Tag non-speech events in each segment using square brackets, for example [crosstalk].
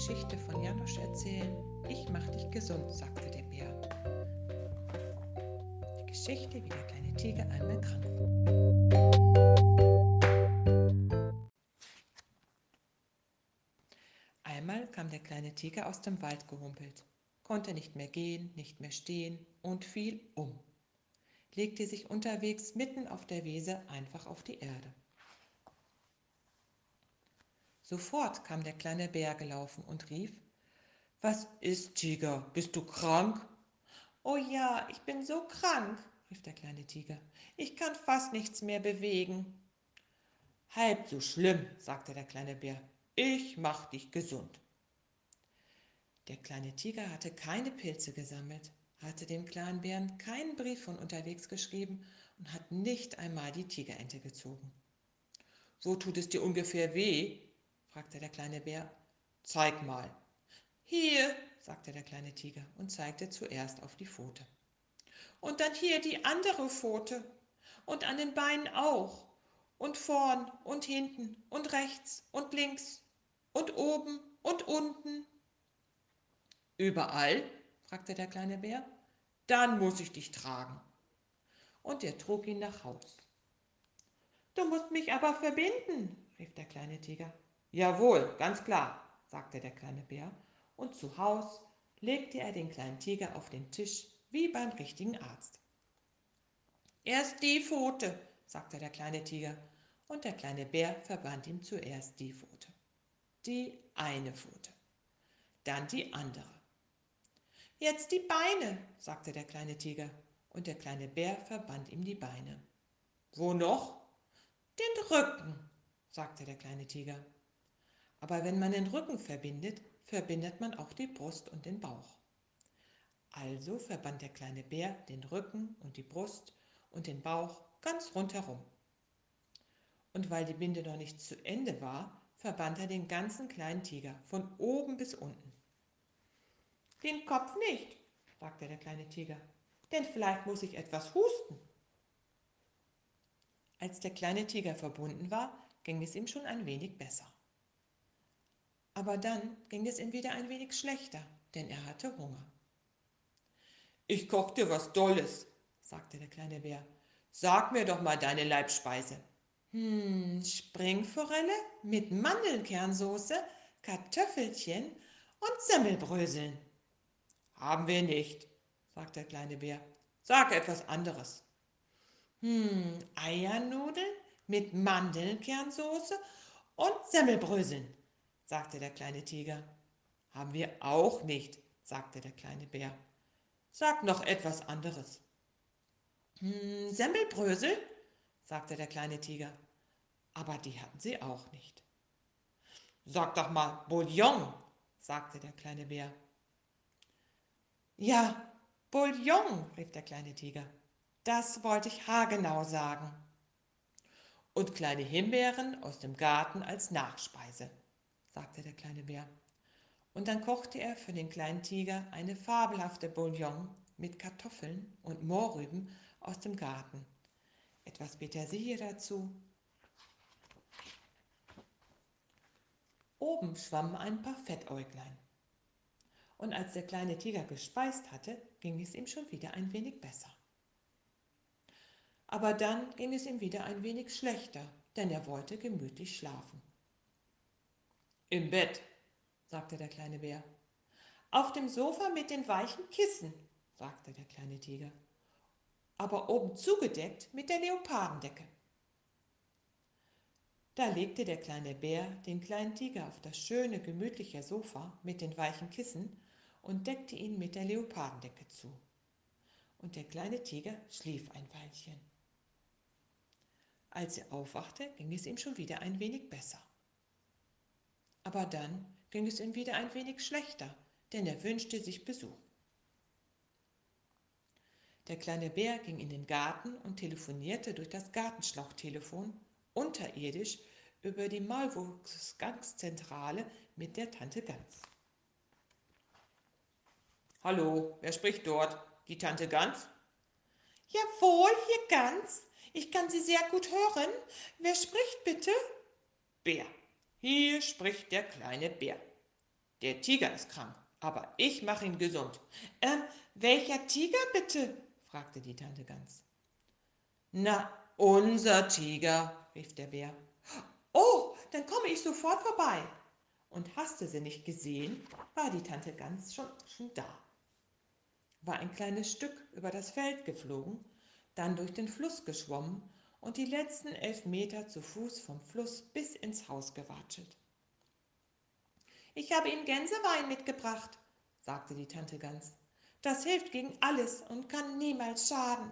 Geschichte von Janosch erzählen. Ich mach dich gesund, sagte der Bär. Die Geschichte, wie der kleine Tiger einmal krank war. Einmal kam der kleine Tiger aus dem Wald gehumpelt, konnte nicht mehr gehen, nicht mehr stehen und fiel um, legte sich unterwegs mitten auf der Wiese einfach auf die Erde. Sofort kam der kleine Bär gelaufen und rief, Was ist, Tiger? Bist du krank? Oh ja, ich bin so krank, rief der kleine Tiger. Ich kann fast nichts mehr bewegen. Halb so schlimm, sagte der kleine Bär. Ich mach dich gesund. Der kleine Tiger hatte keine Pilze gesammelt, hatte dem kleinen Bären keinen Brief von unterwegs geschrieben und hat nicht einmal die Tigerente gezogen. Wo tut es dir ungefähr weh? Fragte der kleine Bär. Zeig mal. Hier, sagte der kleine Tiger und zeigte zuerst auf die Pfote. Und dann hier die andere Pfote. Und an den Beinen auch. Und vorn und hinten und rechts und links und oben und unten. Überall? fragte der kleine Bär. Dann muss ich dich tragen. Und er trug ihn nach Haus. Du musst mich aber verbinden, rief der kleine Tiger. Jawohl, ganz klar, sagte der kleine Bär, und zu Haus legte er den kleinen Tiger auf den Tisch wie beim richtigen Arzt. Erst die Pfote, sagte der kleine Tiger, und der kleine Bär verband ihm zuerst die Pfote. Die eine Pfote, dann die andere. Jetzt die Beine, sagte der kleine Tiger, und der kleine Bär verband ihm die Beine. Wo noch? Den Rücken, sagte der kleine Tiger. Aber wenn man den Rücken verbindet, verbindet man auch die Brust und den Bauch. Also verband der kleine Bär den Rücken und die Brust und den Bauch ganz rundherum. Und weil die Binde noch nicht zu Ende war, verband er den ganzen kleinen Tiger von oben bis unten. Den Kopf nicht, sagte der kleine Tiger, denn vielleicht muss ich etwas husten. Als der kleine Tiger verbunden war, ging es ihm schon ein wenig besser. Aber dann ging es ihm wieder ein wenig schlechter, denn er hatte Hunger. Ich koch dir was Dolles, sagte der kleine Bär. Sag mir doch mal deine Leibspeise. Hm, Springforelle mit Mandelkernsoße, Kartoffelchen und Semmelbröseln. Haben wir nicht, sagte der kleine Bär. Sag etwas anderes. Hm, Eiernudeln mit Mandelkernsoße und Semmelbröseln sagte der kleine Tiger. Haben wir auch nicht, sagte der kleine Bär. Sag noch etwas anderes. Hm, Semmelbrösel, sagte der kleine Tiger. Aber die hatten sie auch nicht. Sag doch mal Bouillon, sagte der kleine Bär. Ja, Bouillon, rief der kleine Tiger. Das wollte ich haargenau sagen. Und kleine Himbeeren aus dem Garten als Nachspeise, sagte der kleine Bär. Und dann kochte er für den kleinen Tiger eine fabelhafte Bouillon mit Kartoffeln und Mohrrüben aus dem Garten. Etwas Petersilie dazu. Oben schwammen ein paar Fettäuglein. Und als der kleine Tiger gespeist hatte, ging es ihm schon wieder ein wenig besser. Aber dann ging es ihm wieder ein wenig schlechter, denn er wollte gemütlich schlafen. Im Bett, sagte der kleine Bär. Auf dem Sofa mit den weichen Kissen, sagte der kleine Tiger. Aber oben zugedeckt mit der Leopardendecke. Da legte der kleine Bär den kleinen Tiger auf das schöne, gemütliche Sofa mit den weichen Kissen und deckte ihn mit der Leopardendecke zu. Und der kleine Tiger schlief ein Weilchen. Als er aufwachte, ging es ihm schon wieder ein wenig besser. Aber dann ging es ihm wieder ein wenig schlechter, denn er wünschte sich Besuch. Der kleine Bär ging in den Garten und telefonierte durch das Gartenschlauchtelefon unterirdisch über die Maulwurfsgangszentrale mit der Tante Gans. Hallo, wer spricht dort? Die Tante Gans? Jawohl, hier Gans. Ich kann Sie sehr gut hören. Wer spricht bitte? Bär. Hier spricht der kleine Bär. Der Tiger ist krank, aber ich mache ihn gesund. Ähm, welcher Tiger bitte? fragte die Tante Gans. Na, unser Tiger, rief der Bär. Oh, dann komme ich sofort vorbei. Und hast du sie nicht gesehen, war die Tante Gans schon, schon da. War ein kleines Stück über das Feld geflogen, dann durch den Fluss geschwommen und die letzten elf Meter zu Fuß vom Fluss bis ins Haus gewatschelt. Ich habe Ihnen Gänsewein mitgebracht, sagte die Tante Gans. Das hilft gegen alles und kann niemals schaden.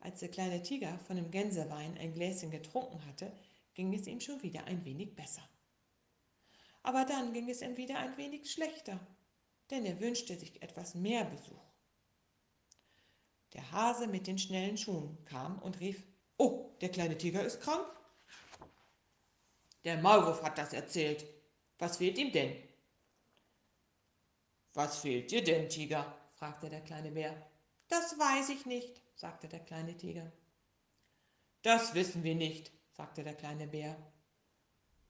Als der kleine Tiger von dem Gänsewein ein Gläschen getrunken hatte, ging es ihm schon wieder ein wenig besser. Aber dann ging es ihm wieder ein wenig schlechter, denn er wünschte sich etwas mehr Besuch. Der Hase mit den schnellen Schuhen kam und rief, Oh, der kleine Tiger ist krank? Der Maulwurf hat das erzählt. Was fehlt ihm denn? Was fehlt dir denn, Tiger? fragte der kleine Bär. Das weiß ich nicht, sagte der kleine Tiger. Das wissen wir nicht, sagte der kleine Bär.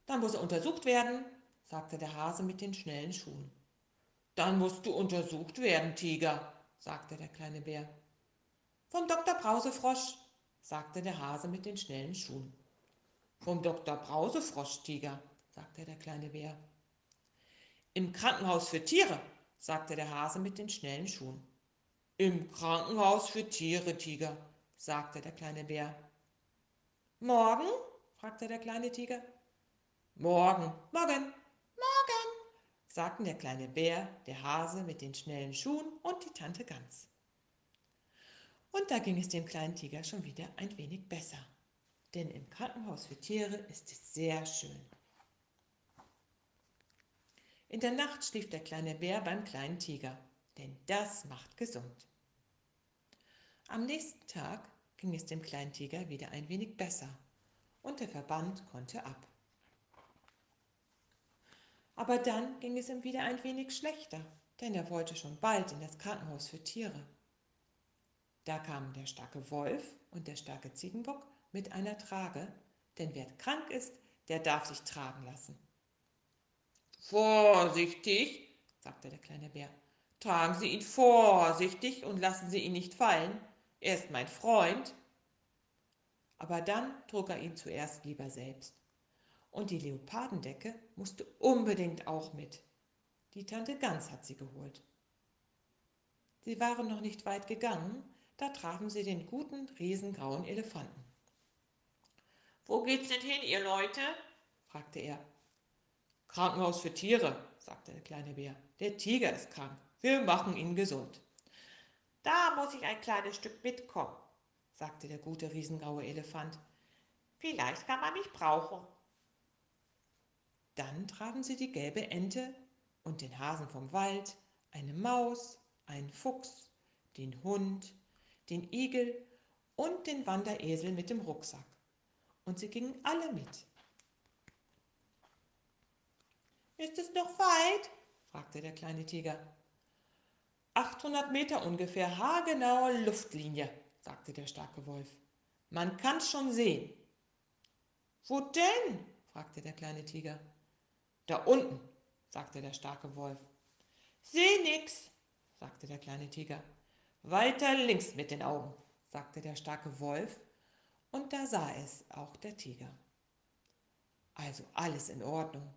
Dann muss er untersucht werden, sagte der Hase mit den schnellen Schuhen. Dann musst du untersucht werden, Tiger, sagte der kleine Bär. Vom Dr. Brausefrosch, sagte der Hase mit den schnellen Schuhen. Vom Dr. Brausefrosch, Tiger, sagte der kleine Bär. Im Krankenhaus für Tiere, sagte der Hase mit den schnellen Schuhen. Im Krankenhaus für Tiere, Tiger, sagte der kleine Bär. Morgen? fragte der kleine Tiger. Morgen, morgen, morgen, sagten der kleine Bär, der Hase mit den schnellen Schuhen und die Tante Gans. Und da ging es dem kleinen Tiger schon wieder ein wenig besser, denn im Krankenhaus für Tiere ist es sehr schön. In der Nacht schlief der kleine Bär beim kleinen Tiger, denn das macht gesund. Am nächsten Tag ging es dem kleinen Tiger wieder ein wenig besser und der Verband konnte ab. Aber dann ging es ihm wieder ein wenig schlechter, denn er wollte schon bald in das Krankenhaus für Tiere. Da kamen der starke Wolf und der starke Ziegenbock mit einer Trage, denn wer krank ist, der darf sich tragen lassen. Vorsichtig, sagte der kleine Bär. Tragen Sie ihn vorsichtig und lassen Sie ihn nicht fallen. Er ist mein Freund. Aber dann trug er ihn zuerst lieber selbst. Und die Leopardendecke musste unbedingt auch mit. Die Tante Gans hat sie geholt. Sie waren noch nicht weit gegangen, da trafen sie den guten, riesengrauen Elefanten. Wo geht's denn hin, ihr Leute? fragte er. Krankenhaus für Tiere, sagte der kleine Bär. Der Tiger ist krank. Wir machen ihn gesund. Da muss ich ein kleines Stück mitkommen, sagte der gute riesengraue Elefant. Vielleicht kann man mich brauchen. Dann trafen sie die gelbe Ente und den Hasen vom Wald, eine Maus, einen Fuchs, den Hund, den Igel und den Wanderesel mit dem Rucksack. Und sie gingen alle mit. Ist es noch weit? fragte der kleine Tiger. 800 Meter ungefähr, haargenaue Luftlinie, sagte der starke Wolf. Man kann's schon sehen. Wo denn? fragte der kleine Tiger. Da unten, sagte der starke Wolf. Seh nix, sagte der kleine Tiger. Weiter links mit den Augen, sagte der starke Wolf, und da sah es auch der Tiger. Also alles in Ordnung,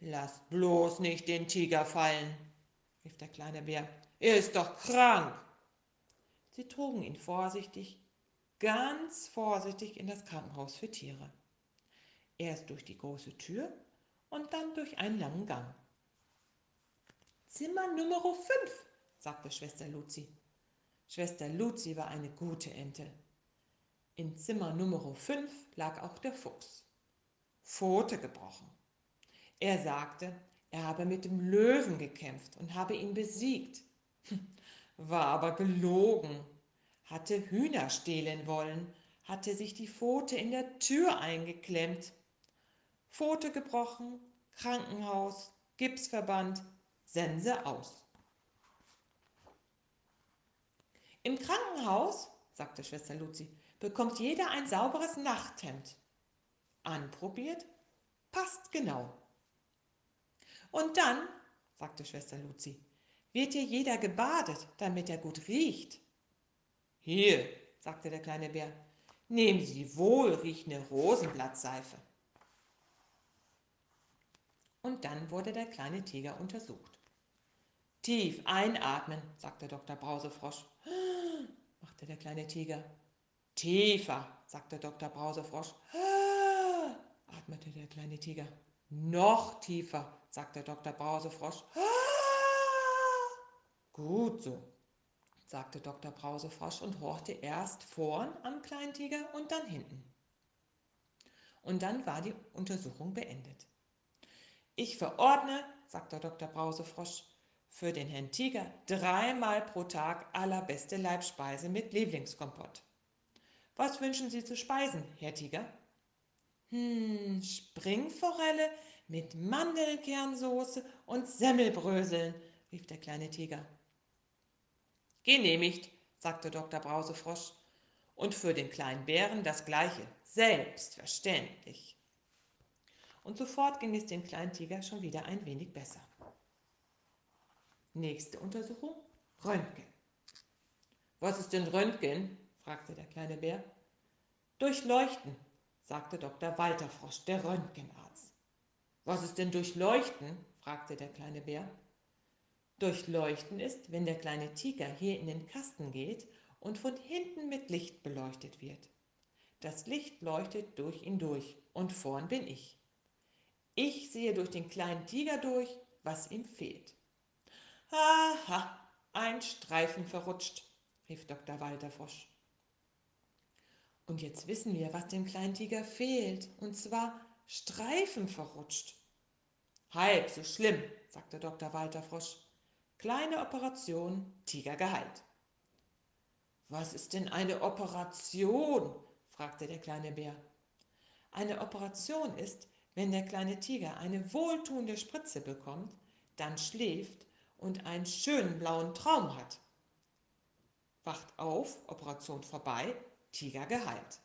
Lass bloß nicht den Tiger fallen, rief der kleine Bär. Er ist doch krank. Sie trugen ihn vorsichtig, ganz vorsichtig in das Krankenhaus für Tiere. Erst durch die große Tür und dann durch einen langen Gang. Zimmer Nummer 5, sagte Schwester Luzi. Schwester Luzi war eine gute Ente. In Zimmer Nummer 5 lag auch der Fuchs. Pfote gebrochen. Er sagte, er habe mit dem Löwen gekämpft und habe ihn besiegt. War aber gelogen, hatte Hühner stehlen wollen, hatte sich die Pfote in der Tür eingeklemmt. Pfote gebrochen, Krankenhaus, Gipsverband, Sense aus. Im Krankenhaus, sagte Schwester Luzi, bekommt jeder ein sauberes Nachthemd. Anprobiert, passt genau. Und dann, sagte Schwester Luzi, wird hier jeder gebadet, damit er gut riecht. Hier, sagte der kleine Bär, nehmen Sie die wohlriechende Rosenblattseife. Und dann wurde der kleine Tiger untersucht. Tief einatmen, sagte Dr. Brausefrosch. Machte der kleine Tiger. Tiefer, sagte Dr. Brausefrosch. atmete der kleine Tiger. Noch tiefer, sagte Dr. Brausefrosch. Gut so, sagte Dr. Brausefrosch und horchte erst vorn am kleinen Tiger und dann hinten. Und dann war die Untersuchung beendet. Ich verordne, sagte Dr. Brausefrosch, für den Herrn Tiger dreimal pro Tag allerbeste Leibspeise mit Lieblingskompott. Was wünschen Sie zu speisen, Herr Tiger? Hm, Springforelle mit Mandelkernsoße und Semmelbröseln, rief der kleine Tiger. Genehmigt, sagte Dr. Brausefrosch. Und für den kleinen Bären das gleiche, selbstverständlich. Und sofort ging es dem kleinen Tiger schon wieder ein wenig besser. Nächste Untersuchung, Röntgen. Was ist denn Röntgen? fragte der kleine Bär. Durchleuchten, sagte Dr. Walter Frosch, der Röntgenarzt. Was ist denn Durchleuchten? fragte der kleine Bär. Durchleuchten ist, wenn der kleine Tiger hier in den Kasten geht und von hinten mit Licht beleuchtet wird. Das Licht leuchtet durch ihn durch und vorn bin ich. Ich sehe durch den kleinen Tiger durch, was ihm fehlt. Aha, ein Streifen verrutscht, rief Dr. Walter Frosch. Und jetzt wissen wir, was dem kleinen Tiger fehlt, und zwar Streifen verrutscht. Halb so schlimm, sagte Dr. Walter Frosch. Kleine Operation, Tiger geheilt. Was ist denn eine Operation? fragte der kleine Bär. Eine Operation ist, wenn der kleine Tiger eine wohltuende Spritze bekommt, dann schläft und einen schönen blauen Traum hat. Wacht auf, Operation vorbei, Tiger geheilt.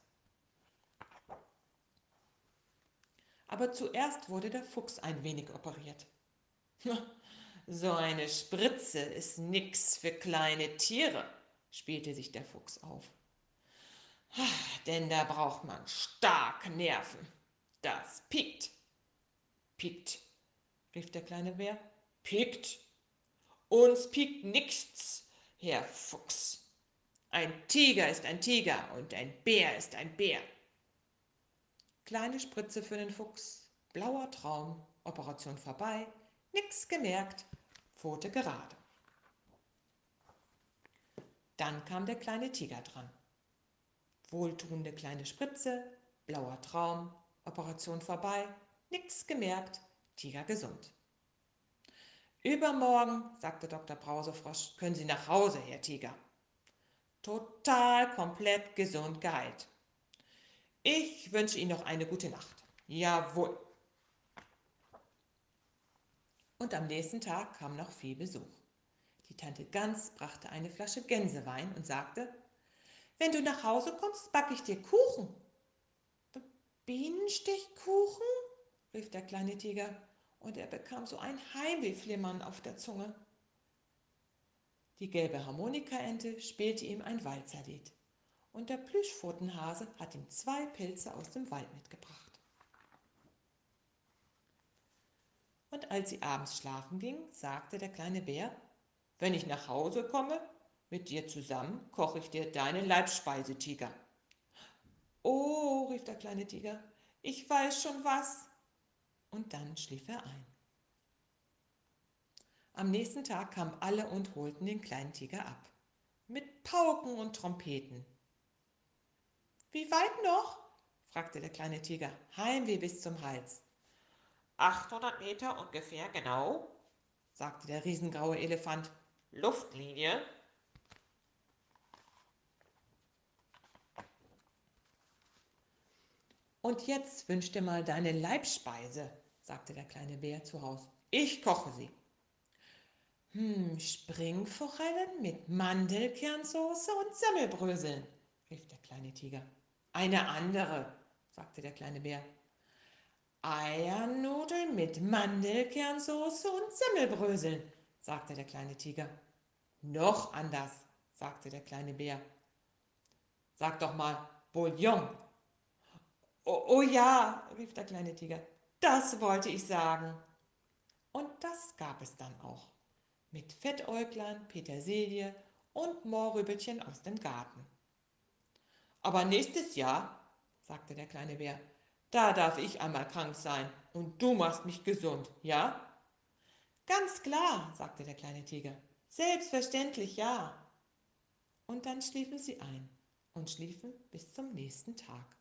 Aber zuerst wurde der Fuchs ein wenig operiert. [laughs] So eine Spritze ist nix für kleine Tiere, spielte sich der Fuchs auf. [sighs] Denn da braucht man stark Nerven. Das piekt. Piekt, rief der kleine Bär. Piekt. Uns piekt nichts, Herr Fuchs. Ein Tiger ist ein Tiger und ein Bär ist ein Bär. Kleine Spritze für den Fuchs, blauer Traum, Operation vorbei, nix gemerkt, Pfote gerade. Dann kam der kleine Tiger dran. Wohltuende kleine Spritze, blauer Traum, Operation vorbei, nix gemerkt, Tiger gesund. Übermorgen, sagte Dr. Brausefrosch, können Sie nach Hause, Herr Tiger. Total komplett gesund geheilt. Ich wünsche Ihnen noch eine gute Nacht. Jawohl. Und am nächsten Tag kam noch viel Besuch. Die Tante Gans brachte eine Flasche Gänsewein und sagte, wenn du nach Hause kommst, backe ich dir Kuchen. Bienenstichkuchen? rief der kleine Tiger, und er bekam so ein Heimwehflimmern auf der Zunge. Die gelbe Harmonikaente spielte ihm ein Walzerlied, und der Plüschpfotenhase hat ihm zwei Pilze aus dem Wald mitgebracht. Und als sie abends schlafen ging, sagte der kleine Bär, wenn ich nach Hause komme, mit dir zusammen koche ich dir deine Leibspeise, Tiger. Oh, rief der kleine Tiger, ich weiß schon was. Und dann schlief er ein. Am nächsten Tag kamen alle und holten den kleinen Tiger ab. Mit Pauken und Trompeten. Wie weit noch? fragte der kleine Tiger. Heimweh bis zum Hals. 800 Meter ungefähr, genau, sagte der riesengraue Elefant. Luftlinie. Und jetzt wünsch dir mal deine Leibspeise, sagte der kleine Bär zu Haus. Ich koche sie. Hm, Springforellen mit Mandelkernsoße und Semmelbröseln, rief der kleine Tiger. Eine andere, sagte der kleine Bär. Eiernudeln mit Mandelkernsoße und Semmelbröseln, sagte der kleine Tiger. Noch anders, sagte der kleine Bär. Sag doch mal, Bouillon. Oh, oh ja, rief der kleine Tiger, das wollte ich sagen. Und das gab es dann auch. Mit Fettäuglein, Petersilie und Mohrrübelchen aus dem Garten. Aber nächstes Jahr, sagte der kleine Bär, da darf ich einmal krank sein und du machst mich gesund, ja? Ganz klar, sagte der kleine Tiger. Selbstverständlich ja. Und dann schliefen sie ein und schliefen bis zum nächsten Tag.